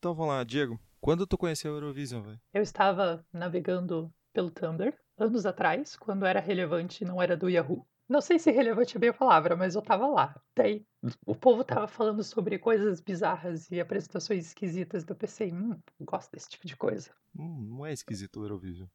Então vamos lá, Diego. Quando tu conheceu a Eurovision, velho? Eu estava navegando pelo Tumblr anos atrás, quando era relevante e não era do Yahoo. Não sei se relevante é bem a palavra, mas eu tava lá. Daí o povo tava falando sobre coisas bizarras e apresentações esquisitas. Eu pensei, hum, gosto desse tipo de coisa. Hum, não é esquisito o Eurovision.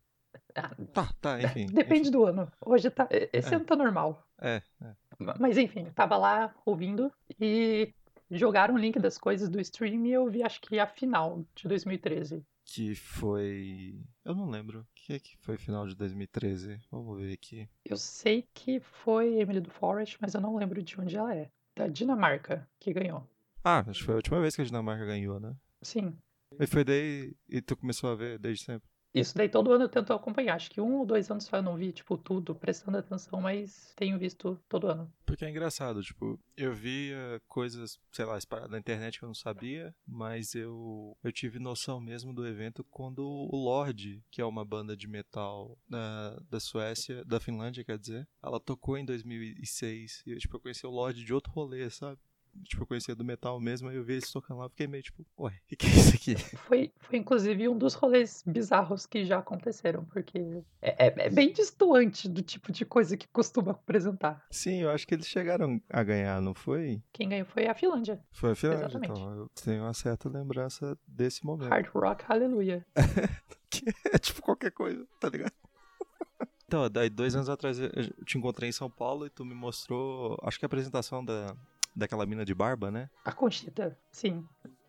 Ah, Tá, tá, enfim. Depende do ano. Hoje tá. Esse É. ano tá normal. É, é. Mas enfim, eu tava lá ouvindo e jogaram o link das coisas do stream e eu vi acho que a final de 2013. Que foi. Eu não lembro. O que é que foi final de 2013? Vamos ver aqui. Eu sei que foi Emily do Forest, mas eu não lembro de onde ela é. Da Dinamarca que ganhou. Ah, acho que foi a última vez que a Dinamarca ganhou, né? Sim. E foi daí. E tu começou a ver desde sempre. Isso daí todo ano eu tento acompanhar. Acho que um ou dois anos só eu não vi, tipo, tudo, prestando atenção, mas tenho visto todo ano. Porque é engraçado, tipo, eu via coisas, sei lá, espalhadas na internet que eu não sabia, mas eu, eu tive noção mesmo do evento quando o Lorde, que é uma banda de metal da, da Suécia, da Finlândia, quer dizer, ela tocou em 2006 e eu, tipo, eu conheci o Lorde de outro rolê, sabe? Tipo, eu conhecia do metal mesmo, aí eu vi eles tocando lá, fiquei meio tipo, ué, o que, que é isso aqui? Foi, foi inclusive um dos rolês bizarros que já aconteceram, porque é, é- é bem distoante do tipo de coisa que costuma apresentar. Sim, eu acho que eles chegaram a ganhar, não foi? Quem ganhou foi a Finlândia. Foi a Finlândia, Exatamente. então eu tenho uma certa lembrança desse momento. Hard Rock Hallelujah. que é tipo qualquer coisa, tá ligado? Então, daí dois anos atrás eu eu te encontrei em São Paulo e tu me mostrou, acho que a apresentação da, daquela mina de barba, né? A Conchita, sim.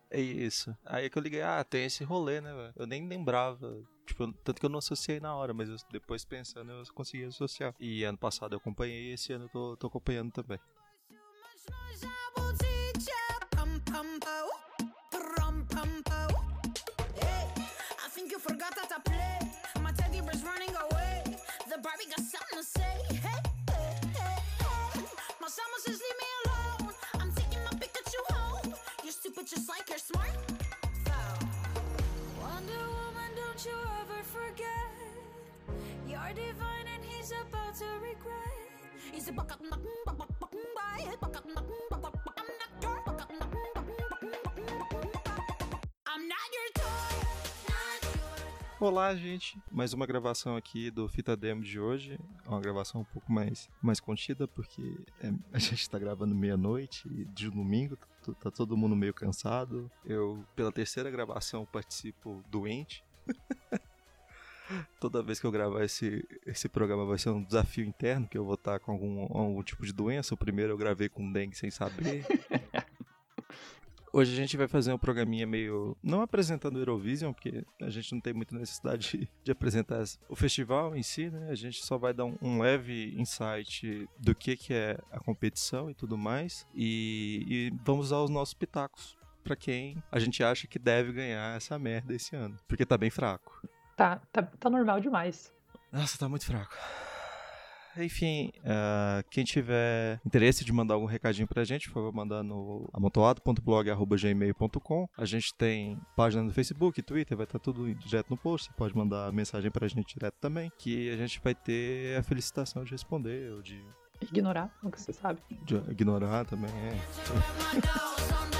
É isso. Aí é que eu liguei, ah, tem esse rolê, né, velho? Eu nem lembrava. Tipo, tanto que eu não associei na hora, mas eu- depois pensando eu consegui associar. E ano passado eu acompanhei e esse ano eu tô, tô acompanhando também. Barbie got something to say. Hey, hey, hey, hey. My summer says leave me alone. Stupid just like you're smart. Wonder Woman, don't you ever forget. You're divine and he's about to regret. He's a buck up. Olá, gente. Mais uma gravação aqui do Fita Demo de hoje. É uma gravação um pouco mais, mais contida, porque é, a gente tá gravando meia-noite e de domingo, tá, tá todo mundo meio cansado. Eu, pela terceira gravação, participo doente. Toda vez que eu gravar esse, esse programa vai ser um desafio interno, que eu vou estar com algum, algum tipo de doença. O primeiro eu gravei com dengue sem saber. Hoje a gente vai fazer um programinha meio. Não apresentando o Eurovision, porque a gente não tem muita necessidade de, de apresentar o festival em si, né? A gente só vai dar um, um leve insight do que, que é a competição e tudo mais. E, e vamos usar os nossos pitacos pra quem a gente acha que deve ganhar essa merda esse ano. Porque tá bem fraco. Tá, tá, tá normal demais. Nossa, tá muito fraco. Enfim, ah, quem tiver interesse de mandar algum recadinho pra gente, por favor, mandar no amontoado.blog.gmail.com. A gente tem página no Facebook, Twitter, vai estar tudo direto no post. Você pode mandar mensagem pra gente direto também, que a gente vai ter a felicitação de responder ou de, Ignorar, nunca se sabe. de ignorar também. É.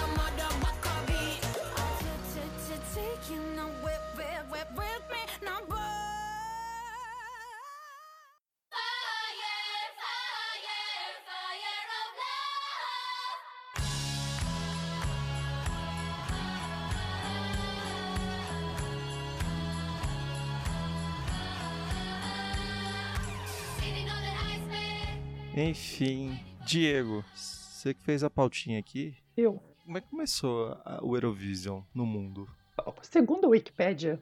Enfim, Diego, você que fez a pautinha aqui, Eu, como é que começou a- o Eurovision no mundo? segundo a Wikipédia,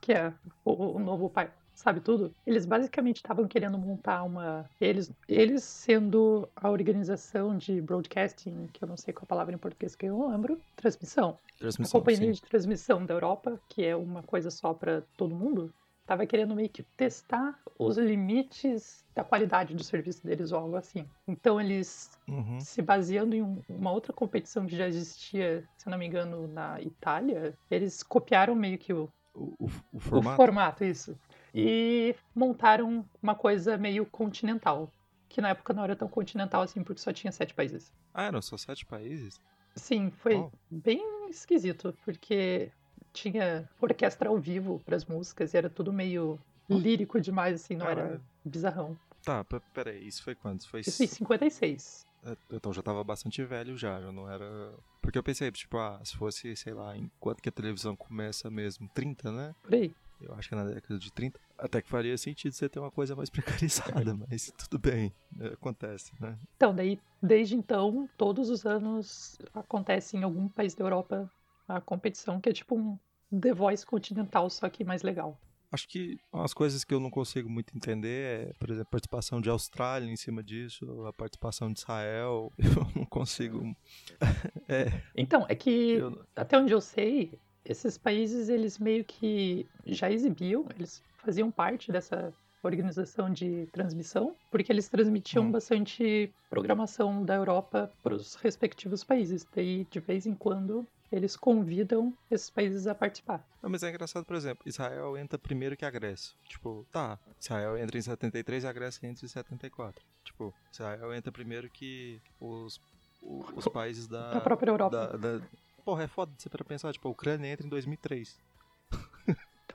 que é o, o novo pai sabe tudo, eles basicamente estavam querendo montar uma. Eles, eles sendo a organização de broadcasting, que eu não sei qual a palavra em português que eu não lembro, transmissão. A Transmissão, companhia sim. de transmissão da Europa, que é uma coisa só para todo mundo, estava querendo meio que testar os limites da qualidade do serviço deles ou algo assim. Então eles Uhum. se baseando em um- uma outra competição que já existia, se eu não me engano, na Itália, eles copiaram meio que o, O, o- o formato? formato, isso. E montaram uma coisa meio continental. Que na época não era tão continental assim, porque só tinha sete países. Ah, eram só sete países? Sim, foi Oh. bem esquisito, porque tinha orquestra ao vivo pras músicas e era tudo meio lírico demais, assim, não era Caralho. bizarrão. Tá, pe- peraí, isso foi quando? Foi Isso em 56. É, Então já tava bastante velho já, já não era. Porque eu pensei, tipo, ah, se fosse, sei lá, enquanto que a televisão começa mesmo, 30, né? Por aí. Eu acho que é na década de 30. Até que faria sentido você ter uma coisa mais precarizada, mas tudo bem, é, acontece, né? Então, daí, desde então, todos os anos acontece em algum país da Europa a competição, que é tipo um The Voice continental, só que mais legal. Acho que umas coisas que eu não consigo muito entender é, por exemplo, a participação de Austrália em cima disso, a participação de Israel. Eu não consigo. é, Então, é que eu, até onde eu sei, esses países eles meio que já exibiam, eles faziam parte dessa organização de transmissão, porque eles transmitiam Hum. bastante programação da Europa para os respectivos países. Daí, de vez em quando, eles convidam esses países a participar. Não, mas é engraçado, por exemplo, Israel entra primeiro que a Grécia. Tipo, tá, Israel entra em 73 e a Grécia entra em 74. Tipo, Israel entra primeiro que os, os países da. Da própria Europa. Da, da... Porra, é foda você para pensar. Tipo, a Ucrânia entra em 2003.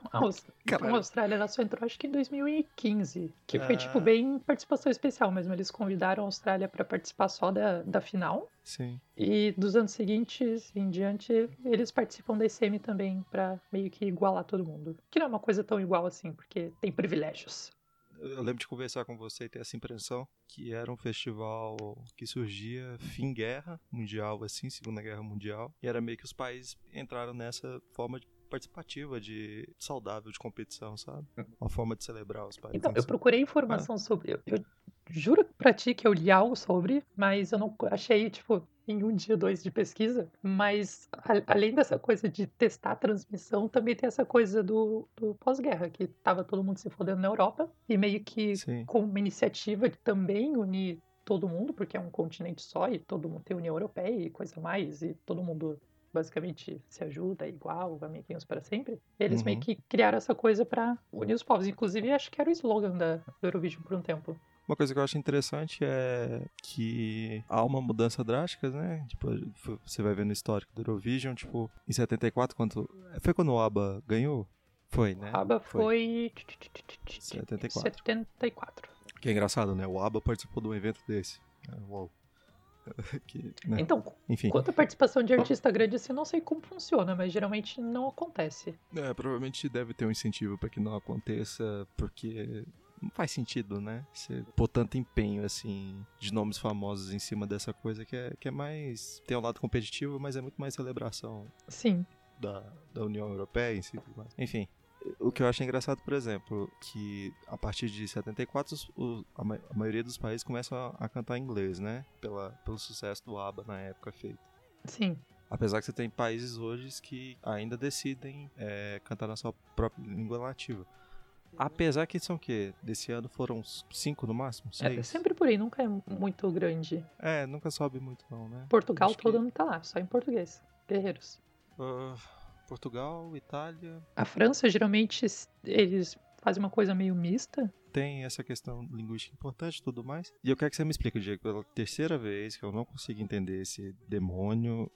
Então, a então, Austrália ela só entrou acho que em 2015, que foi tipo Ah. bem participação especial mesmo. Eles convidaram a Austrália para participar só da, da final. Sim. E dos anos seguintes em diante, eles participam da ICM também pra meio que igualar todo mundo. Que não é uma coisa tão igual assim, porque tem privilégios. Eu lembro de conversar com você e ter essa impressão que era um festival que surgia fim guerra mundial, assim, Segunda Guerra Mundial. E era meio que os países entraram nessa forma de participativa, de saudável de competição, sabe? Uma forma de celebrar os países. Então, eu procurei informação sobre. Eu, eu juro pra ti que eu li algo sobre, mas eu não achei, tipo, em um dia, dois de pesquisa. Mas a- além dessa coisa de testar a transmissão, também tem essa coisa do, do pós-guerra, que tava todo mundo se fodendo na Europa, e meio que Sim. com uma iniciativa de também unir todo mundo, porque é um continente só e todo mundo tem União Europeia e coisa mais, e todo mundo basicamente se ajuda é igual, amiguinhos para sempre. Eles meio Uhum. que criaram essa coisa pra unir os povos. Inclusive, acho que era o slogan da do Eurovision por um tempo. Uma coisa que eu acho interessante é que há uma mudança drástica, né? Tipo, você vai ver no histórico do Eurovision, tipo, em 74, quando. Foi quando o ABBA ganhou? Foi, né? A ABBA foi. 74. 74. Que é engraçado, né? O ABBA participou de um evento desse. Uau. Que, né? Então, Enfim, quanto a participação de artista grande, assim, não sei como funciona, mas geralmente não acontece. é, provavelmente deve ter um incentivo para que não aconteça, porque não faz sentido, né? Você pôr tanto empenho, assim, de nomes famosos em cima dessa coisa que é, que é mais. tem um lado competitivo, mas é muito mais celebração Sim. da, da União Europeia em si. Enfim, o que eu acho engraçado, por exemplo, que a partir de 74 os- a, ma- a maioria dos países começam a, a cantar em inglês, né? Pela, pelo sucesso do ABBA na época feito. Sim. Apesar que você tem países hoje que ainda decidem é, cantar na sua própria língua nativa. Apesar que são o quê? Desse ano foram uns cinco no máximo? É, Seis? sempre por aí, nunca é muito grande. É, nunca sobe muito não, né? Portugal Acho que- todo ano tá lá, só em português. Guerreiros. Ah, Portugal, Itália, A França, geralmente, eles fazem uma coisa meio mista. tem essa questão linguística importante e tudo mais. E eu quero que você me explique, Diego, pela terceira vez que eu não consigo entender esse demônio.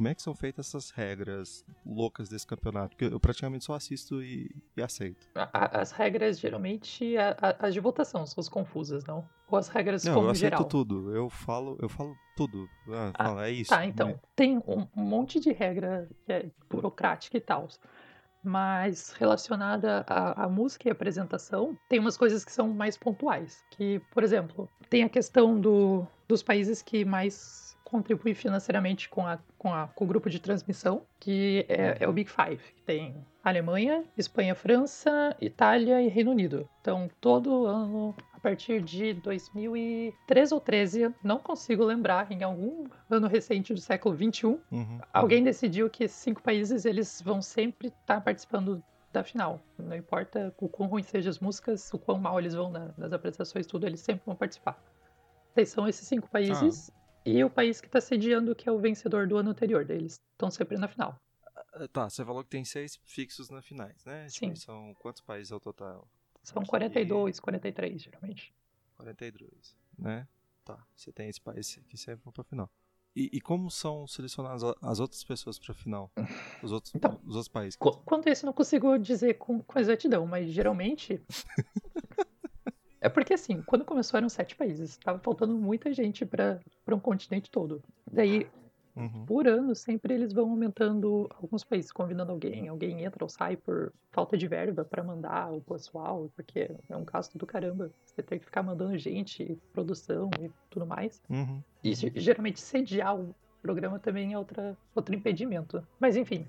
Como é que são feitas essas regras loucas desse campeonato? Porque eu praticamente só assisto e, e aceito. As regras, geralmente, as de votação são as confusas, não? Ou as regras Não, eu como aceito geral. tudo. Eu falo, eu falo tudo. Ah, Ah, fala, é isso. Tá, então, né? tem um, um monte de regra que é burocrática e tal. Mas relacionada à, à música e apresentação, tem umas coisas que são mais pontuais. Que, por exemplo, tem a questão do, dos países que mais contribuem financeiramente com, a, com, a, com o grupo de transmissão, que é, é o Big Five. que Tem Alemanha, Espanha, França, Itália e Reino Unido. Então, todo ano, a partir de 2013 ou 13, não consigo lembrar, em algum ano recente do século 21, Uhum. alguém decidiu que esses cinco países eles vão sempre estar participando da final. Não importa o quão ruim sejam as músicas, o quão mal eles vão na- nas apresentações, tudo, eles sempre vão participar. São esses cinco países e o país que está sediando, que é o vencedor do ano anterior. Eles estão sempre na final. Ah, Tá, você falou que tem seis fixos na finais, né? Tipo, Sim. são quantos países ao total? São Aqui- 42, 43, geralmente. 42, né? Tá, você tem esse país que sempre vão pra final. E, e como são selecionadas as outras pessoas pra final? Os outros, Então, os outros países. Qu- Quanto a isso, não consigo dizer com, com exatidão, mas geralmente. é porque, assim, quando começou eram sete países. Tava faltando muita gente para um continente todo. Daí, Uhum. por ano, sempre eles vão aumentando alguns países, convidando alguém. Alguém entra ou sai por falta de verba para mandar o pessoal, porque é um gasto do caramba. Você tem que ficar mandando gente, produção e tudo mais. Uhum. E ge- geralmente sediar o programa também é outra, outro impedimento. Mas enfim,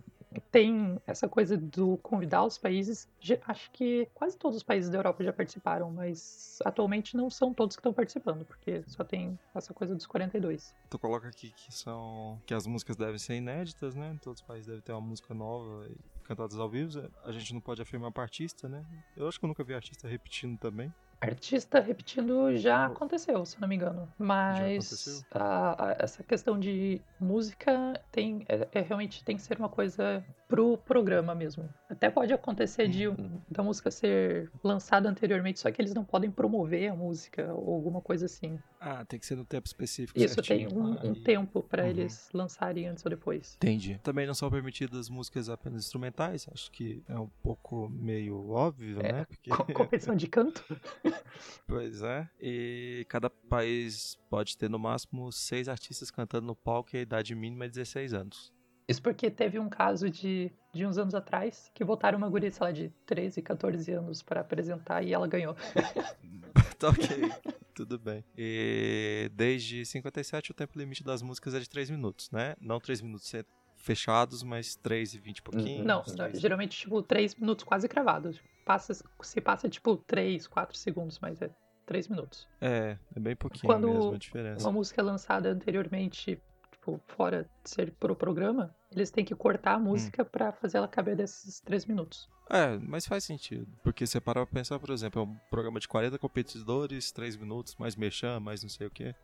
tem essa coisa do convidar os países. Acho que quase todos os países da Europa já participaram, mas atualmente não são todos que estão participando, porque só tem essa coisa dos 42. Tu coloca aqui que são. que as músicas devem ser inéditas, né? Todos os países devem ter uma música nova e cantadas ao vivo. A gente não pode afirmar pra artista, né? Eu acho que eu nunca vi artista repetindo também. Artista repetindo já aconteceu, se não me engano. Mas a- a- essa questão de música tem é, é realmente tem que ser uma coisa pro programa mesmo. Até pode acontecer de um- da música ser lançada anteriormente, só que eles não podem promover a música ou alguma coisa assim. Ah, tem que ser no tempo específico. Isso tem certinho. um, um Aí- tempo pra Uhum. eles lançarem antes ou depois. Entendi. Também não são permitidas músicas apenas instrumentais. Acho que é um pouco meio óbvio, É, né? Porque... Co- Competição de canto? Pois é. E cada país pode ter no máximo seis artistas cantando no palco e a idade mínima é 16 anos. Isso porque teve um caso de, de uns anos atrás que votaram uma guria, sei lá, de 13, 14 anos pra apresentar e ela ganhou. tá ok. Tudo bem. E desde 57 o tempo limite das músicas é de 3 minutos, né? Não 3 minutos fechados, mas 3 e 20 e pouquinho. Não, não, geralmente, tipo, 3 minutos quase cravados. Passa, se passa, tipo, 3, 4 segundos, mas é 3 minutos. É, é bem pouquinho Quando mesmo a diferença. Uma música lançada anteriormente, tipo, fora de ser pro programa, eles têm que cortar a Hum. música pra fazer ela caber desses 3 minutos. É, mas faz sentido. Porque você para pra pensar, por exemplo, é um programa de 40 competidores, 3 minutos, mais mexam, mais não sei o quê.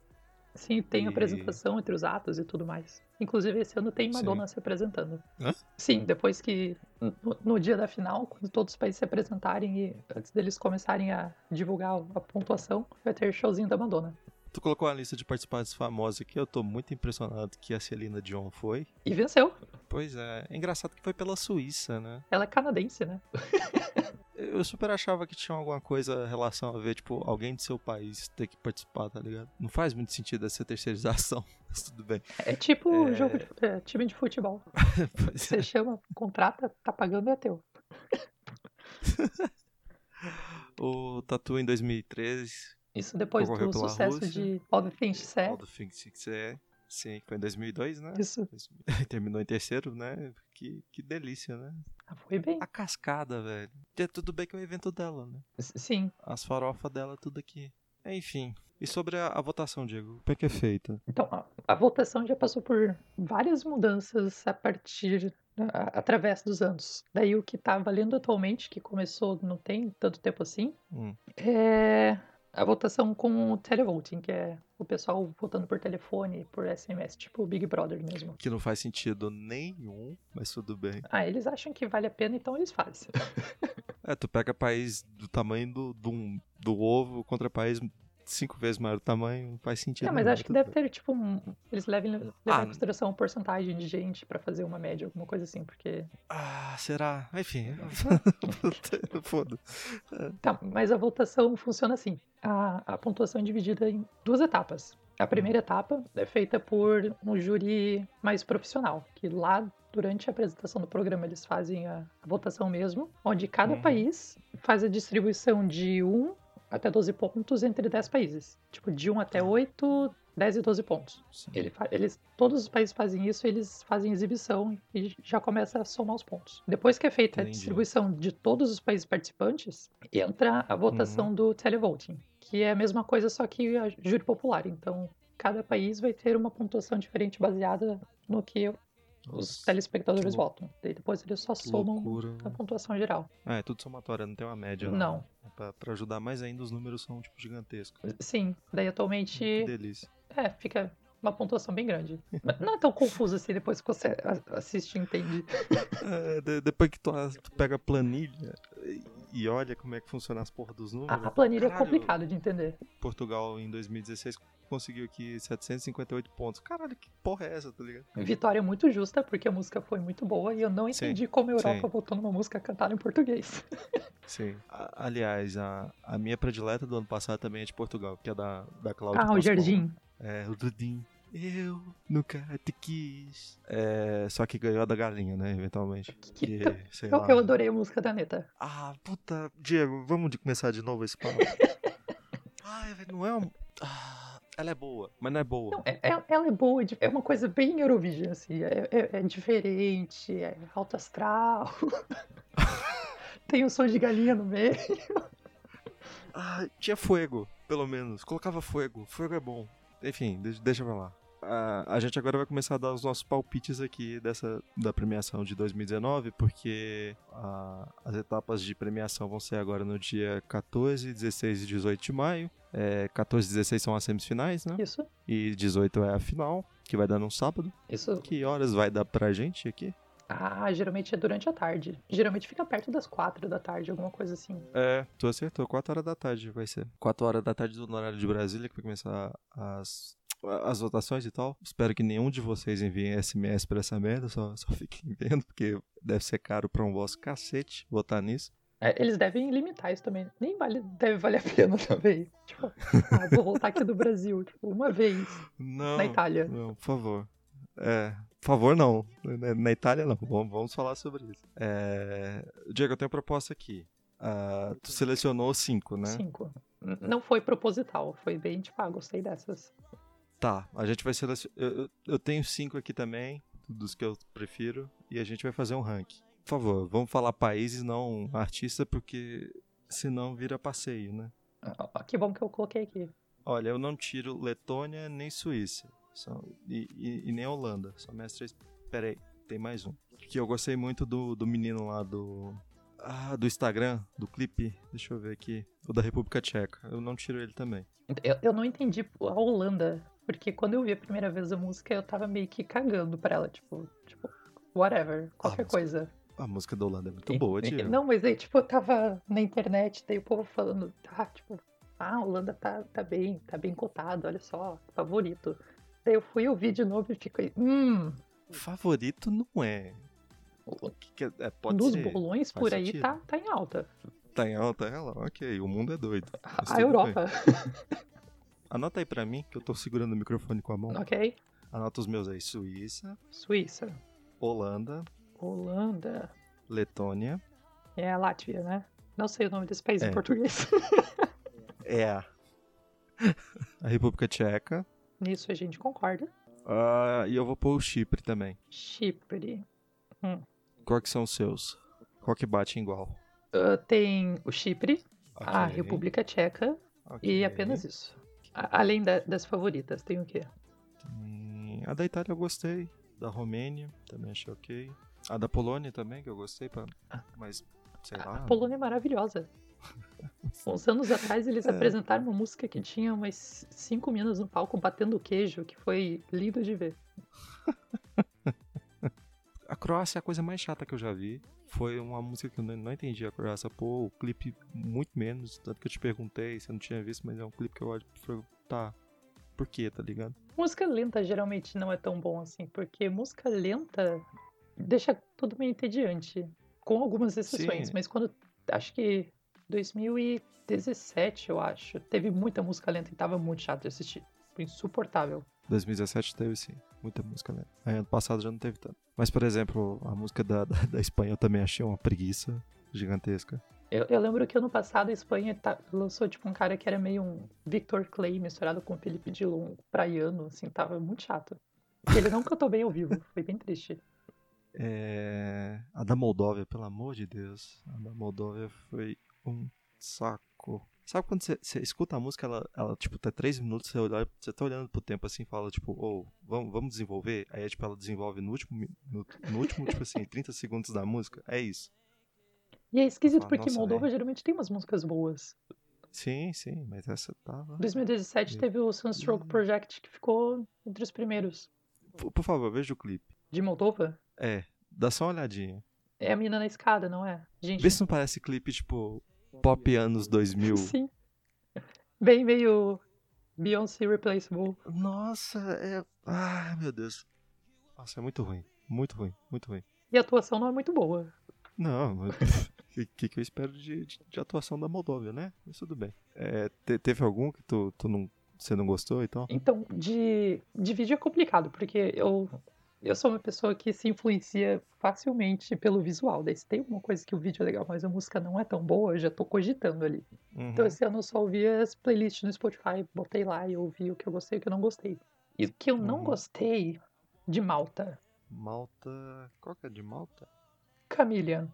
Sim, tem E- apresentação entre os atos e tudo mais. Inclusive, esse ano tem Madonna se apresentando. Hã? Sim, depois que. No, no dia da final, quando todos os países se apresentarem e antes deles começarem a divulgar a pontuação, vai ter showzinho da Madonna. Tu colocou a lista de participantes famosos aqui, eu tô muito impressionado que a Celina Dion foi. E venceu. Pois é, é engraçado que foi pela Suíça, né? Ela é canadense, né? Eu super achava que tinha alguma coisa relação a ver, tipo, alguém de seu país ter que participar, tá ligado? Não faz muito sentido essa terceirização, mas tudo bem. É tipo É. jogo de, é, time de futebol. Você chama, contrata, tá pagando, é teu. O Tatu em 2013, Isso depois Concorreu do sucesso Rússia. de All the Things She All Said. the Things You Say, sim, foi em 2002, né? Isso. Terminou em terceiro, né? Que, que delícia, né? Ah, Foi bem. A cascada, velho. É tudo bem que é o evento dela, né? Sim. As farofas dela, tudo aqui. Enfim. E sobre a, a votação, Diego? Como é que é feita? Então, a, a votação já passou por várias mudanças a partir, né, a- através dos anos. Daí o que tá valendo atualmente, que começou não tem tanto tempo assim, Hum. é a votação com o televoting, que é o pessoal votando por telefone, por SMS, tipo o Big Brother mesmo. Que não faz sentido nenhum, mas tudo bem. Ah, eles acham que vale a pena, então eles fazem. É, tu pega país do tamanho do, do, do ovo contra país cinco vezes maior do tamanho, não faz sentido. É, mas acho que tudo deve bem. ter, tipo, um, eles levam, levam Ah, em consideração a porcentagem de gente pra fazer uma média, alguma coisa assim, porque... Ah, será? Enfim. Foda. Tá, mas a votação funciona assim. A, a pontuação é dividida em duas etapas. A primeira etapa é feita por um júri mais profissional, que lá durante a apresentação do programa eles fazem a, a votação mesmo, onde cada Uhum. país faz a distribuição de 1 até 12 pontos entre 10 países. Tipo, de 1 até 8, 10 e 12 pontos. Ele eles, todos os países fazem isso, eles fazem exibição e já começa a somar os pontos. Depois que é feita a Entendi. distribuição de todos os países participantes, entra a votação do televoting, que é a mesma coisa, só que a júri popular. Então, cada país vai ter uma pontuação diferente baseada no que os telespectadores votam. Daí depois eles só somam loucura. a pontuação geral. Ah, é tudo somatório, não tem uma média. lá. Não. Pra, pra ajudar mais ainda, os números são, tipo, gigantescos. Sim, daí Que atualmente delícia. É, fica uma pontuação bem grande. Mas Não é tão confuso assim depois que você a- assiste e entende. É, de- depois que tu, tu pega a planilha, e olha como é que funciona as porra dos A, números. a planilha é Caralho, complicada de entender. Portugal em 2016 conseguiu aqui 758 pontos. Caralho, que porra é essa, tá ligado? Vitória muito justa, porque a música foi muito boa e eu não Sim, entendi como a Europa sim. voltou numa música cantada em português. Sim. A- aliás, a, a minha predileta do ano passado também é de Portugal, que é da, da Cláudia Ah, o. Jardim. É, o Dudim. Eu nunca te quis. É, só que ganhou a da galinha, né, eventualmente. Que- Que, sei Eu, eu adorei a música da Anitta. Ah, puta. Diego, vamos de começar de novo esse papo? Ai, não é um... Ah, ela é boa, mas não é boa. Não, é- é- ela é boa, de- é uma coisa bem Eurovision, assim. É, é- é diferente, é alto astral. Tem o som de galinha no meio. Ah, tinha fogo, pelo menos. Colocava fogo. Fogo é bom. Enfim, deixa pra lá. A gente agora vai começar a dar os nossos palpites aqui dessa da premiação de 2019, porque ah, as etapas de premiação vão ser agora no dia 14, 16 e 18 de maio. É, 14 e 16 são as semifinais, né? Isso, E 18 é a final, que vai dar num sábado. isso. Que horas vai dar pra gente aqui? Ah, geralmente é durante a tarde. Geralmente fica perto das quatro da tarde, alguma coisa assim. É, tu acertou. 4 horas da tarde vai ser. 4 horas da tarde do horário de Brasília, que vai começar as, as votações e tal. Espero que nenhum de vocês enviem SMS pra essa merda, só, só fiquem vendo, porque deve ser caro pra um vosso cacete votar nisso. É, eles devem limitar isso também. Nem vale, deve valer a pena também. Tipo, ah, vou voltar aqui do Brasil, tipo, uma vez. Não. Na Itália. Não, por favor. É, por favor, não. Na, Itália, não. Vamos, vamos falar sobre isso. É, Diego, eu tenho uma proposta aqui. Ah, tu selecionou cinco, né? Cinco. Não foi proposital, foi bem, tipo, ah, gostei dessas. Tá, a gente vai selecionar. Eu, eu- tenho cinco aqui também, dos que eu prefiro, e a gente vai fazer um ranking. Por favor, vamos falar países, não artista, porque senão vira passeio, né? Ah, Que bom que eu coloquei aqui. Olha, eu não tiro Letônia nem Suíça. São, e, e- e nem Holanda. São minhas três. Pera aí, tem mais um. Que eu gostei muito do, do menino lá do. Ah, do Instagram, do clipe. Deixa eu ver aqui. O da República Tcheca. Eu não tiro ele também. Eu, eu não entendi a Holanda, porque quando eu vi a primeira vez a música, eu tava meio que cagando pra ela, tipo, tipo, whatever, qualquer música coisa. A música da Holanda é muito E- boa, Diego. Não, mas aí, tipo, eu tava na internet, daí o povo falando, ah, tipo, ah, a Holanda tá, tá bem, tá bem cotado, olha só, favorito. Daí eu fui ouvir de novo e fiquei, hum, Favorito não é. O que que é? é, pode dos ser. bolões por aí sentido. tá, tá em alta. Tá em alta ela? Ok, o mundo é doido. A Europa. Anota aí pra mim, que eu tô segurando o microfone com a mão. ok? Anota os meus aí. Suíça, Suíça, Holanda, Holanda, Letônia. é a Látvia, né? Não sei o nome desse país É. em português. É a. a República Tcheca. Nisso a gente concorda. Ah, e eu vou pôr o Chipre também. Chipre. Qual que são os seus? Qual que bate igual? Ah, tem o Chipre, a Ok, República Tcheca ok. e apenas isso. Além da- das favoritas, tem o quê? Tem- A da Itália eu gostei. Da Romênia também achei ok. A da Polônia também, que eu gostei, pra... mas sei A- lá. A Polônia é maravilhosa. Uns anos atrás eles É. apresentaram uma música que tinha umas cinco minas no palco batendo queijo, que foi lindo de ver. Croácia é a coisa mais chata que eu já vi. Foi uma música que eu não, entendi a Croácia. Pô, o clipe muito menos. Tanto que eu te perguntei se eu não tinha visto, mas é um clipe que eu olho e tá. Por quê, tá ligado? Música lenta geralmente não é tão bom assim, porque música lenta deixa tudo meio entediante. Com algumas exceções, Sim. mas quando. Acho que 2017, eu acho. Teve muita música lenta e tava muito chato de assistir. Foi insuportável. 2017 teve sim, muita música lenta. Aí ano passado já não teve tanto. Mas, por exemplo, a música da, da, da Espanha eu também achei uma preguiça gigantesca. Eu, eu lembro que ano passado a Espanha tá- lançou tipo um cara que era meio um Victor Clay misturado com Felipe Dilon, praiano, assim, tava muito chato. Ele não cantou bem ao vivo, foi bem triste. É... A da Moldóvia, pelo amor de Deus. A da Moldóvia foi um saco. Sabe quando você, escuta a música, ela, ela, tipo, tá três minutos, você, olha, você tá olhando pro tempo assim e fala, tipo, ô, vamos, vamos desenvolver? Aí, tipo, ela desenvolve no último, no, no último, tipo assim, 30 segundos da música. É isso. E é esquisito Ah, porque Moldova velho. geralmente tem umas músicas boas. Sim, sim, mas essa tava... 2017 Meu. teve o Sunstroke Project que ficou entre os primeiros. Por, por favor, veja o clipe. De Moldova? É, dá só uma olhadinha. É a mina na escada, não é? Gente, Vê se não parece clipe, tipo, pop anos 2000. sim. Bem meio Beyoncé Replaceable. Nossa, é. Ai, meu Deus. Nossa, é muito ruim. Muito ruim, muito ruim. E a atuação não é muito boa. Não, o que, que eu espero de, de, de atuação da Moldóvia, né? Mas tudo bem. É, te- teve algum que tu, tu não, você não gostou e tal? Então, de, de vídeo é complicado, porque eu, eu sou uma pessoa que se influencia facilmente pelo visual. Daí se tem uma coisa que o vídeo é legal, mas a música não é tão boa, eu já tô cogitando ali. Uhum. Então esse ano eu só ouvi as playlists no Spotify, botei lá e ouvi o que eu gostei e o que eu não gostei. E o que eu não Uhum. gostei de Malta, Malta. Qual que é de Malta? Chameleon.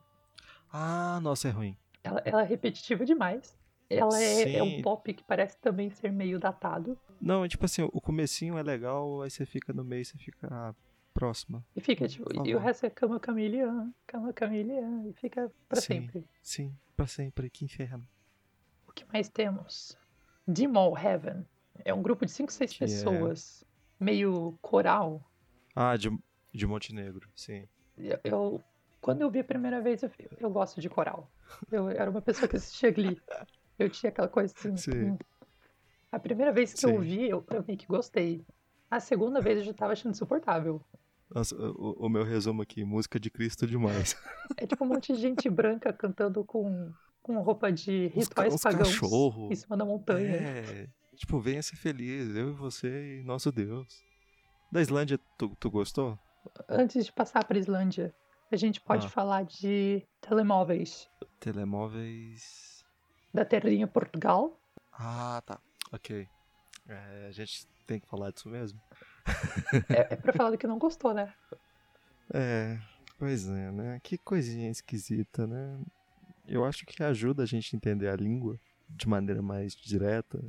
Ah, nossa, é ruim. Ela, ela é repetitiva demais. Ela é, é um pop que parece também ser meio datado. Não, é tipo assim, o comecinho é legal, aí você fica no meio, você fica. Ah, próxima. E fica tipo, Por e o resto é Cama Chameleon, Cama Chameleon, e fica pra Sim. sempre. Sim, pra sempre, que inferno. O que mais temos? Demol Heaven. É um grupo de 5, 6 Que é- pessoas, meio coral. Ah, de, de Montenegro, sim. Eu, eu- quando eu vi a primeira vez, eu, eu gosto de coral. Eu era uma pessoa que assistia Glee. Eu tinha aquela coisa assim. Sim. hum. A primeira vez que Sim. eu vi, eu, eu meio que gostei. A segunda vez eu já tava achando insuportável. Nossa, o, o meu resumo aqui, música de Cristo demais. É tipo um monte de gente branca cantando com, com roupa de rituais uns pagãos cachorro. em cima da montanha. É, tipo, venha ser feliz, eu e você e nosso Deus. Da Islândia, tu, tu gostou? Antes de passar pra Islândia, a gente pode Ah. falar de telemóveis Telemóveis. da terrinha Portugal. Ah, tá. Ok. É, a gente tem que falar disso mesmo? É, é pra falar do que não gostou, né? É, pois é, né? Que coisinha esquisita, né? Eu acho que ajuda a gente a entender a língua de maneira mais direta.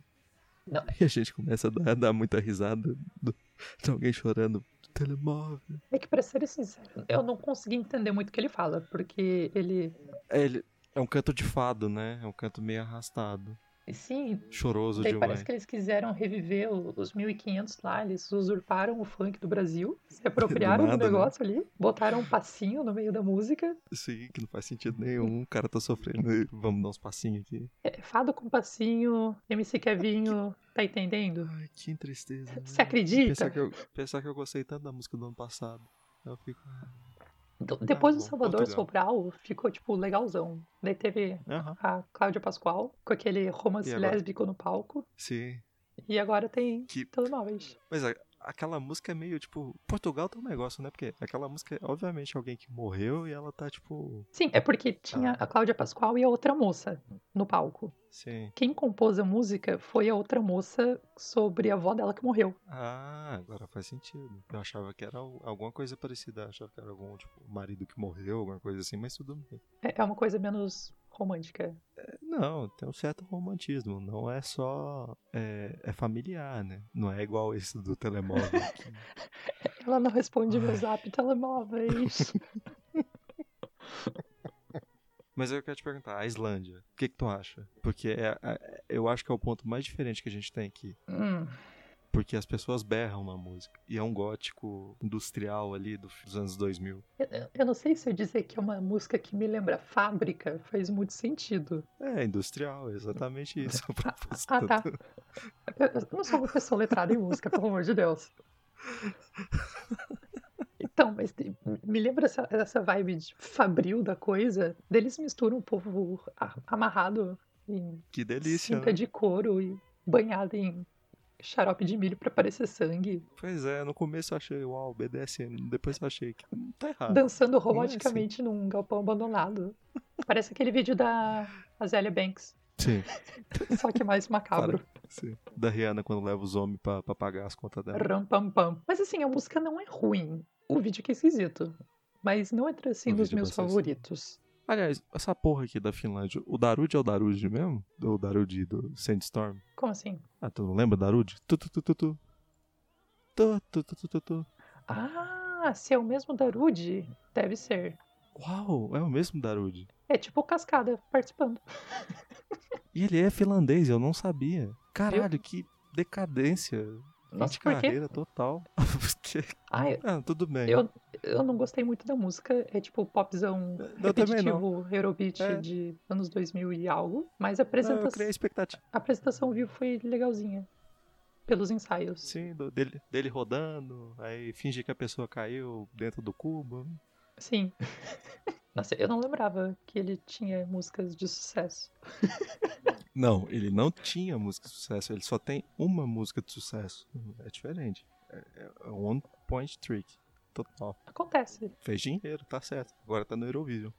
Não. E a gente começa a dar, dar muita risada do- de alguém chorando. Telemóvel. É que, pra ser sincero, eu não consegui entender muito o que ele fala, porque ele. É, ele, é um canto de fado, né? É um canto meio arrastado. Sim, Choroso daí demais. parece que eles quiseram reviver os 1500 lá, eles usurparam o funk do Brasil, se apropriaram do, nada, né? negócio ali, botaram um passinho no meio da música. Sim, que não faz sentido nenhum. O cara tá sofrendo. Vamos dar uns passinhos aqui. É, fado com passinho, MC Kevinho, tá entendendo? Ai, que tristeza. né? Você acredita? Pensar que, eu, pensar que eu gostei tanto da música do ano passado. Eu fico. Ah, Então, Depois do bom, Salvador Portugal. Sobral, ficou, tipo, legalzão. Daí teve a Cláudia Pascoal, com aquele romance lésbico no palco. Sim. E agora tem Que telemóveis. Mas aquela música é meio, tipo, Portugal tem um negócio, né? Porque aquela música é, obviamente, alguém que morreu e ela tá, tipo. Sim, é porque tinha Ah. a Cláudia Pascoal e a outra moça no palco. Sim. Quem compôs a música foi a outra moça sobre a avó dela que morreu. Ah, agora faz sentido. Eu achava que era al- alguma coisa parecida. Achava que era algum, tipo, marido que morreu, alguma coisa assim, mas tudo bem. É é uma coisa menos romântica. Não, tem um certo romantismo. Não é só. É, é familiar, né? Não é igual esse do telemóvel. que- Ela não responde meu zap telemóveis. Mas eu quero te perguntar, a Islândia, o que, que tu acha? Porque é, é- eu acho que é o ponto mais diferente que a gente tem aqui. Hum, Porque as pessoas berram na música. E é um gótico industrial ali do- dos anos 2000. eu, eu não sei se eu dizer que é uma música que me lembra fábrica, faz muito sentido. É, industrial, exatamente isso. a proposta Ah, tá. Eu, eu não sou uma pessoa letrada em música, pelo amor de Deus. Então, mas me lembra essa, essa vibe de fabril da coisa. Deles misturam um povo amarrado em Que delícia, cinta né? de couro e banhado em xarope de milho pra parecer sangue. Pois é, no começo eu achei, uau, BDSM. Depois eu achei que não tá errado. dançando é assim. roboticamente num galpão abandonado. Parece aquele vídeo da Azalea Banks, Sim, só que mais macabro. sim. Da Rihanna quando leva os homens pra, pra pagar as contas dela. Ram, pam, pam. Mas assim, a música não é ruim. O vídeo que é esquisito. Mas não entra assim nos vídeo é meus favoritos. Aliás, essa porra aqui da Finlândia, o Darude é o Darude mesmo? O Darude do Sandstorm? Como assim? Ah, tu não lembra Darude? Tu, tu, tu, tu, tu. Tu, tu, tu, tu, tu. Ah, se é o mesmo Darude, deve ser. Uau, é o mesmo Darude. É tipo o Cascada participando. E ele é finlandês, eu não sabia. Caralho, que decadência. Nossa, de por quê? carreira total. Porque- Ai, ah, tudo bem. eu, eu não gostei muito da música. É tipo popzão Eu não. repetitivo, Eurobeat É. de anos 2000 e algo. Mas a Não, eu apresentação, expectativa. a apresentação ao vivo foi legalzinha. Pelos ensaios. Sim, do- dele, dele rodando, aí finge que a pessoa caiu dentro do cubo. Sim. Nossa, eu não lembrava que ele tinha músicas de sucesso. Não, ele não tinha música de sucesso, ele só tem uma música de sucesso. É diferente. É, é one point trick. Total. Acontece. Fez dinheiro, tá certo. Agora tá no Eurovision.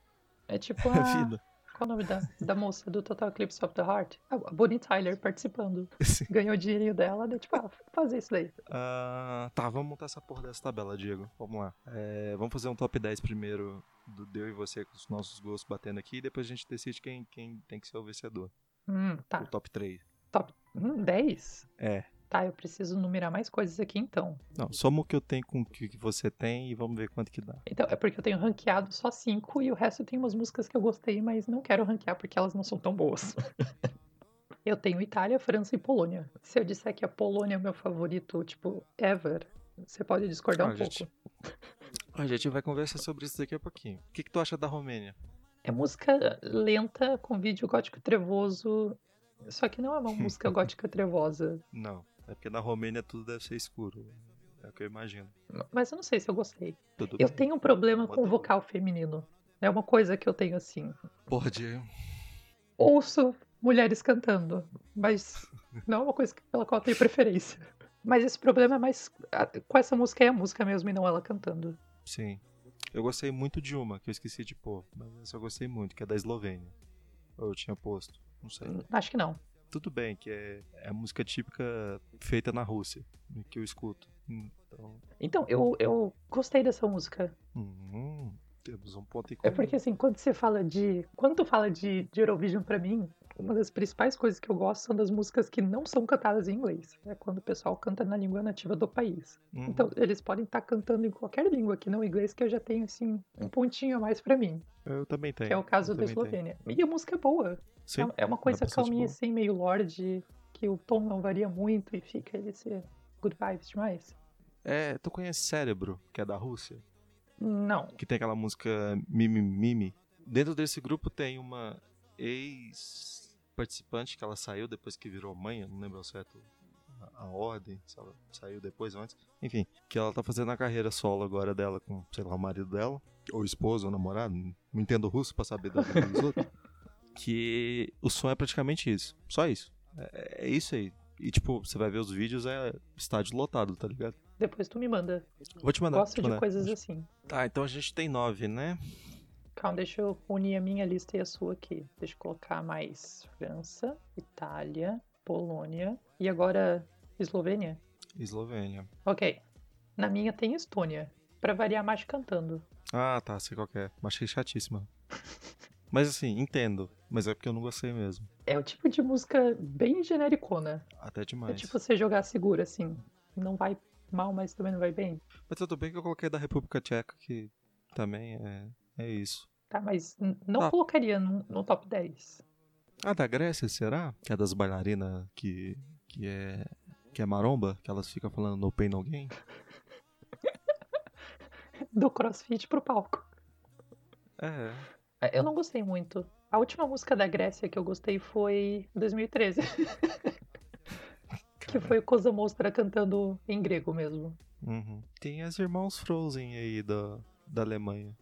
É tipo É a. vida. Qual o nome da, da moça do Total Eclipse of the Heart? A a Bonnie Tyler participando. Sim. Ganhou o dinheirinho dela, daí tipo, ah, fazer isso daí. Ah, tá, vamos montar essa porra dessa tabela, Diego. Vamos lá. É, vamos fazer um top 10 primeiro do eu e você com os nossos gostos batendo aqui e depois a gente decide quem, quem tem que ser o vencedor. Hum, tá. O top 3. Top hum, 10? É. Tá, eu preciso numerar mais coisas aqui então. Não, soma o que eu tenho com o que você tem e vamos ver quanto que dá. Então, é porque eu tenho ranqueado só 5 e o resto tem umas músicas que eu gostei, mas não quero ranquear porque elas não são tão boas. eu tenho Itália, França e Polônia. Se eu disser que a Polônia é o meu favorito, tipo, ever, você pode discordar Ah, um gente. pouco. A gente vai conversar sobre isso daqui a pouquinho. O que, que tu acha da Romênia? É música lenta, com vídeo gótico trevoso. Só que não é uma música gótica trevosa. Não, é porque na Romênia tudo deve ser escuro. É o que eu imagino. Mas eu não sei se eu gostei. Tudo Eu bem. tenho um problema com Bota- vocal feminino. É uma coisa que eu tenho assim. Diego. Ouço mulheres cantando, mas não é uma coisa pela qual eu tenho preferência. Mas esse problema é mais com essa música é a música mesmo e não ela cantando. Sim. Eu gostei muito de uma, que eu esqueci de pôr. Mas essa eu gostei muito, que é da Eslovênia. Ou eu tinha posto. Não sei. Acho que não. Tudo bem, que é, é a música típica feita na Rússia, que eu escuto. Então, Então, eu, eu gostei dessa música. hum, temos um ponto em É comum. porque assim, quando você fala de. Quando tu fala de, de Eurovision pra mim, uma das principais coisas que eu gosto são das músicas que não são cantadas em inglês. É quando o pessoal canta na língua nativa do país. Uhum. Então, eles podem estar cantando em qualquer língua que não inglês, que eu já tenho, assim, um pontinho a mais pra mim. Eu também tenho. Que é o caso da também tenho. Eslovênia. E a música é boa. Sim, É- É uma coisa calminha, assim, meio lorde, que o tom não varia muito e fica esse good vibes demais. É, tu conhece Cérebro, que é da Rússia? Não. Que tem aquela música Mimi Mimi. Dentro desse grupo tem uma ex-participante que ela saiu depois que virou mãe, eu não lembro ao certo a, a ordem, se ela saiu depois ou antes. Enfim, que ela tá fazendo a carreira solo agora dela com, sei lá, o marido dela, ou esposo, ou namorado, não entendo russo pra saber da vida dos outros. Que o som é praticamente isso, só isso. É, é isso aí. E tipo, você vai ver os vídeos, é estádio lotado, tá ligado? Depois tu me manda. Vou te mandar. Gosto te de mandar. coisas assim. Tá, então a gente tem nove, né? Calma, deixa eu unir a minha lista e a sua aqui. Deixa eu colocar mais França, Itália, Polônia e agora Eslovênia. Eslovênia. Ok. Na minha tem Estônia. Pra variar mais cantando. Ah, tá, sei qual que é. Mas achei chatíssima. Mas assim, entendo. Mas é porque eu não gostei mesmo. É o tipo de música bem genericona. Até É demais. tipo você jogar seguro, assim. Não vai mal, mas também não vai bem. Mas tudo bem que eu coloquei da República Tcheca, que também é, é isso. Tá, mas não Tá. colocaria no, no top 10. Ah, da Grécia, será? Que é das bailarinas que, que é. Que é maromba? Que elas ficam falando no pain no gain? Do crossfit pro palco. É. É, Eu não gostei muito. A última música da Grécia que eu gostei foi 2013. que foi o Cosa Mostra cantando em grego mesmo. Uhum. Tem as irmãos Frozen aí da, da Alemanha.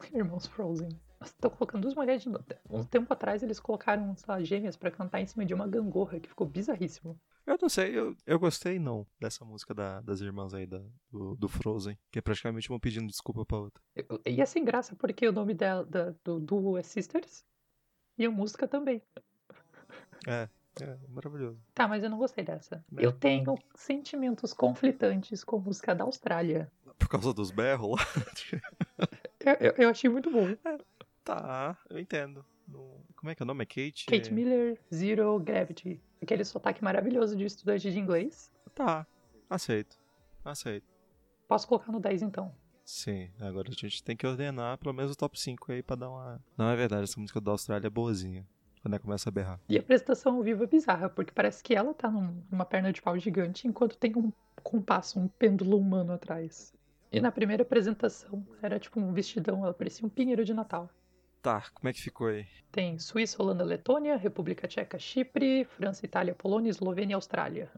Irmãos Frozen. Nossa, tô colocando duas mulheres de... Um tempo atrás eles colocaram, sei lá, gêmeas pra cantar em cima de uma gangorra, que ficou bizarríssimo. Eu não sei, eu, eu gostei não dessa música da- das irmãs aí da, do, do Frozen, que é praticamente uma pedindo desculpa pra outra. E é sem graça porque o nome dela, da- do duo é Sisters. E a música também. É, é maravilhoso. Tá, mas eu não gostei dessa. É. Eu tenho sentimentos conflitantes com a música da Austrália. Por causa dos berros lá? Eu, eu, eu achei muito bom. tá, eu entendo. No- Como é que é o nome? É Kate? Kate É- Miller, Zero Gravity. Aquele sotaque maravilhoso de estudante de inglês. Tá, aceito. Aceito. Posso colocar no 10 então. Sim, agora a gente tem que ordenar pelo menos o top 5 aí pra dar uma. Não, é verdade, essa música da Austrália é boazinha. Quando ela começa a berrar. E a apresentação ao vivo é bizarra, porque parece que ela tá num- numa perna de pau gigante, enquanto tem um compasso, um pêndulo humano atrás. E na primeira apresentação era tipo um vestidão, ela parecia um pinheiro de Natal. Tá, como é que ficou aí? Tem Suíça, Holanda, Letônia, República Tcheca, Chipre, França, Itália, Polônia, Eslovênia e Austrália.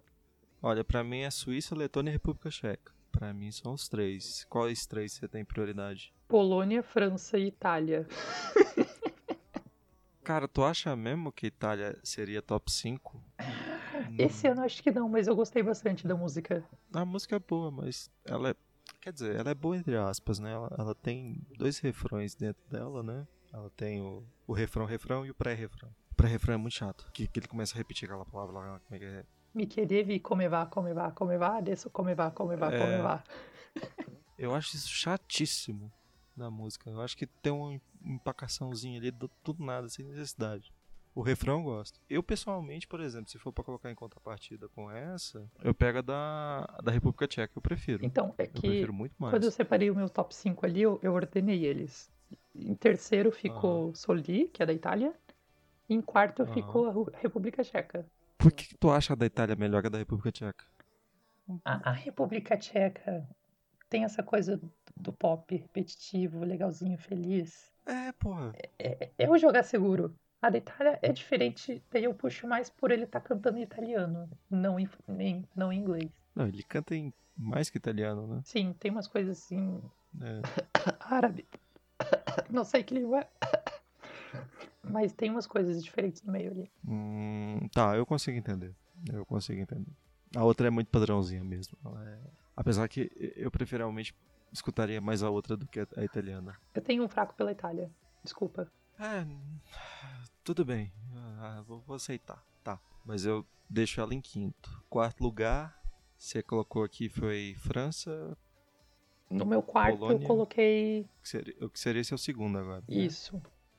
Olha, pra mim é Suíça, Letônia e República Tcheca. Pra mim são os três. Quais três você tem prioridade? Polônia, França e Itália. Cara, tu acha mesmo que Itália seria top 5? Esse ano acho que não, mas eu gostei bastante da música. A música é boa, mas ela é. Quer dizer, ela é boa entre aspas, né? Ela, ela tem dois refrões dentro dela, né? Ela tem o, o refrão, refrão e o pré-refrão. O pré-refrão é muito chato. Que, que ele começa a repetir aquela palavra lá, como é que é? Mi chiedevi come va, come va, come va, adesso come va, come va, É. come va. Eu acho isso chatíssimo na música. Eu acho que tem uma empacaçãozinha ali do tudo nada, sem necessidade. O refrão eu gosto. Eu, pessoalmente, por exemplo, se for pra colocar em contrapartida com essa, eu pego a da, da República Tcheca, eu prefiro. Então, é eu que quando eu separei o meu top 5 ali, eu, eu ordenei eles. Em terceiro ficou Soli, que é da Itália. Em quarto ficou a República Tcheca. Por que, que tu acha a da Itália melhor que a da República Tcheca? A, a República Tcheca tem essa coisa do, pop repetitivo, legalzinho, feliz. É, porra. É, é o jogar seguro. A da Itália é diferente, daí eu puxo mais por ele estar cantando em italiano, não em, nem, não em inglês. Não, ele canta em mais que italiano, né? Sim, tem umas coisas assim. É. árabe. Não sei que língua é. Mas tem umas coisas diferentes no meio ali. Hum, tá, eu consigo entender. Eu consigo entender. A outra é muito padrãozinha mesmo. É- Apesar que eu preferalmente escutaria mais a outra do que a italiana. Eu tenho um fraco pela Itália. Desculpa. É, tudo bem. Ah, vou, vou aceitar. Tá. Mas eu deixo ela em quinto. Quarto lugar, você colocou aqui foi França, No meu quarto eu Polônia. coloquei que seria, o que seria seu segundo agora. né?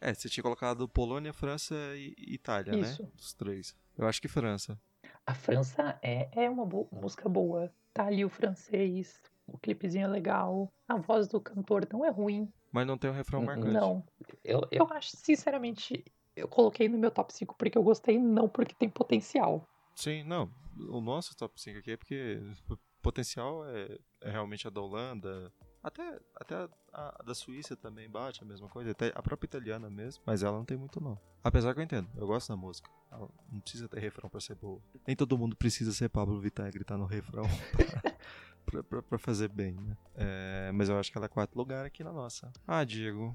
É, você tinha colocado Polônia, França e Itália, Isso. né? Os três. Eu acho que França. A França é, é uma música boa. Tá ali o francês, o clipezinho é legal. A voz do cantor não é ruim. Mas não tem um refrão marcante. Não. Eu, eu acho, sinceramente, eu coloquei no meu top 5 porque eu gostei, não porque tem potencial. Sim, não. O nosso top 5 aqui é porque o potencial é, é realmente a da Holanda. Até, até a, a da Suíça também bate a mesma coisa. Até a própria italiana mesmo. Mas ela não tem muito, não. Apesar que eu entendo. Eu gosto da música. Ela não precisa ter refrão pra ser boa. Nem todo mundo precisa ser Pablo Vittar e gritar no refrão pra, pra, pra- pra fazer bem, né? É, mas eu acho que ela é quarto lugar aqui na nossa. Ah, Diego.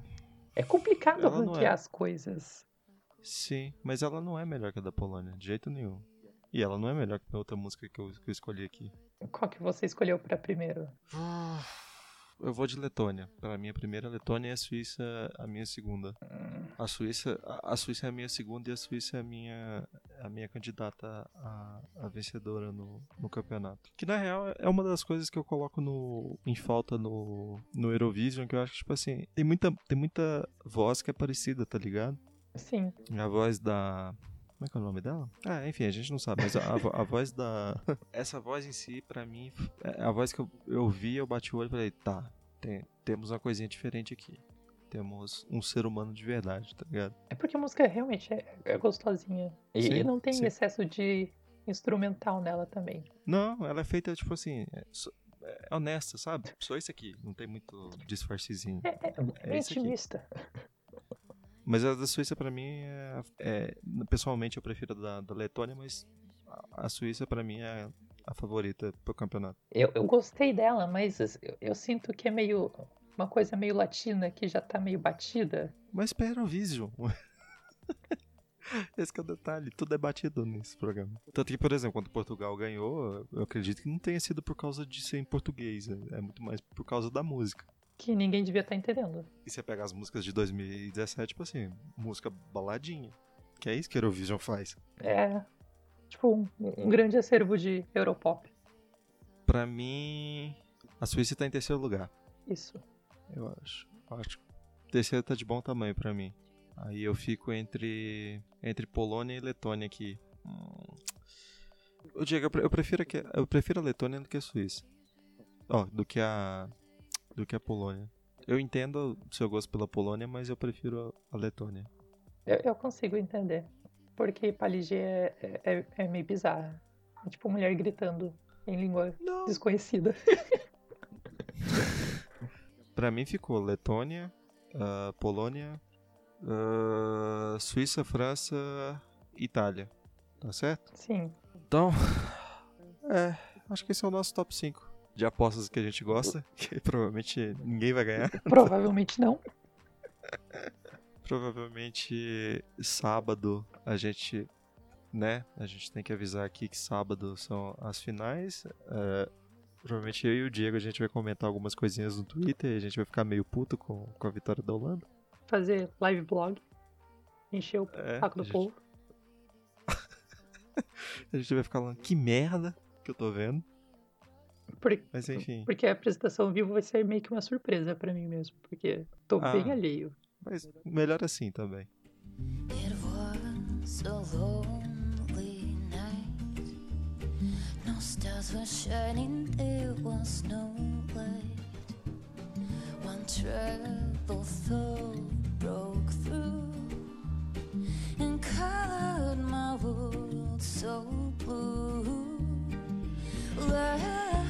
É complicado Ela ranquear é. as coisas. Sim, mas ela não é melhor que a da Polônia. De jeito nenhum. E ela não é melhor que a outra música que eu, que eu escolhi aqui. Qual que você escolheu pra primeiro? Eu vou de Letônia. Pra mim, a primeira é Letônia e a Suíça a minha segunda. A Suíça, a, a Suíça é a minha segunda e a Suíça é a minha, a minha candidata a, a vencedora no, no campeonato. Que na real é uma das coisas que eu coloco no, em falta no, no Eurovision, que eu acho que, tipo assim, tem muita, tem muita voz que é parecida, tá ligado? Sim. A voz da. Como é que é o nome dela? Ah, enfim, a gente não sabe, mas a, a a voz da. Essa voz em si, pra mim, é a voz que eu, eu vi, eu bati o olho e falei, tá, tem- temos uma coisinha diferente aqui. Temos um ser humano de verdade, tá ligado? É porque a música realmente é, é gostosinha. E, Sim, e não tem sim. excesso de instrumental nela também. Não, ela é feita, tipo assim, é, so- é honesta, sabe? Só isso aqui, não tem muito disfarcezinho. É, é, é É isso aqui. Mas a da Suíça, pra mim, é, é- Pessoalmente, eu prefiro a da, da Letônia, mas a, a Suíça, pra mim, é a favorita pro campeonato. Eu, eu gostei dela, mas eu, eu sinto que é meio. Uma coisa meio latina que já tá meio batida. Mas pra Eurovision. Esse que é o detalhe, tudo é batido nesse programa. Tanto que, por exemplo, quando Portugal ganhou, eu acredito que não tenha sido por causa de ser em português, é é muito mais por causa da música. Que ninguém devia estar entendendo. E você pega as músicas de 2017, tipo assim, música baladinha. Que é isso que a Eurovision faz. É. Tipo, um, um grande acervo de Europop. Pra mim, a Suíça tá em terceiro lugar, Isso. eu acho. Eu acho que terceiro tá de bom tamanho pra mim. Aí eu fico entre entre Polônia e Letônia aqui. Hum. Eu digo, eu pre- eu prefiro que eu prefiro a Letônia do que a Suíça. Ó, do que a do que a Polônia. Eu entendo o seu gosto pela Polônia, mas eu prefiro a, Letônia. Eu, eu consigo entender. Porque Paligê é, é, é meio bizarra. É tipo mulher gritando. em língua Não. desconhecida. Pra mim ficou Letônia, ah, Polônia, ah, Suíça, França, Itália. Tá certo? Sim. Então, é, acho que esse é o nosso top 5 de apostas que a gente gosta, que provavelmente ninguém vai ganhar. Provavelmente não. Provavelmente sábado a gente, né? A gente tem que avisar aqui que sábado são as finais. É, provavelmente eu e o Diego a gente vai comentar algumas coisinhas no Twitter e a gente vai ficar meio puto com, com a vitória da Holanda. Fazer live blog. Encher o É, saco do gente- povo. A gente vai ficar falando que merda que eu tô vendo. Por- Mas enfim, Porque a apresentação ao vivo vai ser meio que uma surpresa pra mim mesmo. Porque tô Ah. bem alheio. mas melhor assim também. It was a lonely night. No stars were shining, there was no light. One troubled thought broke through and colored my world so blue. Love,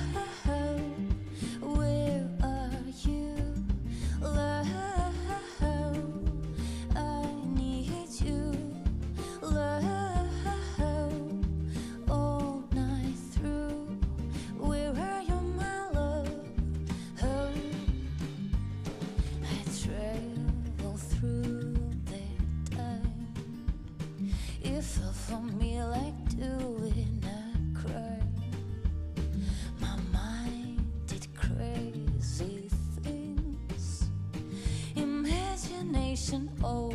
ocean. Oh.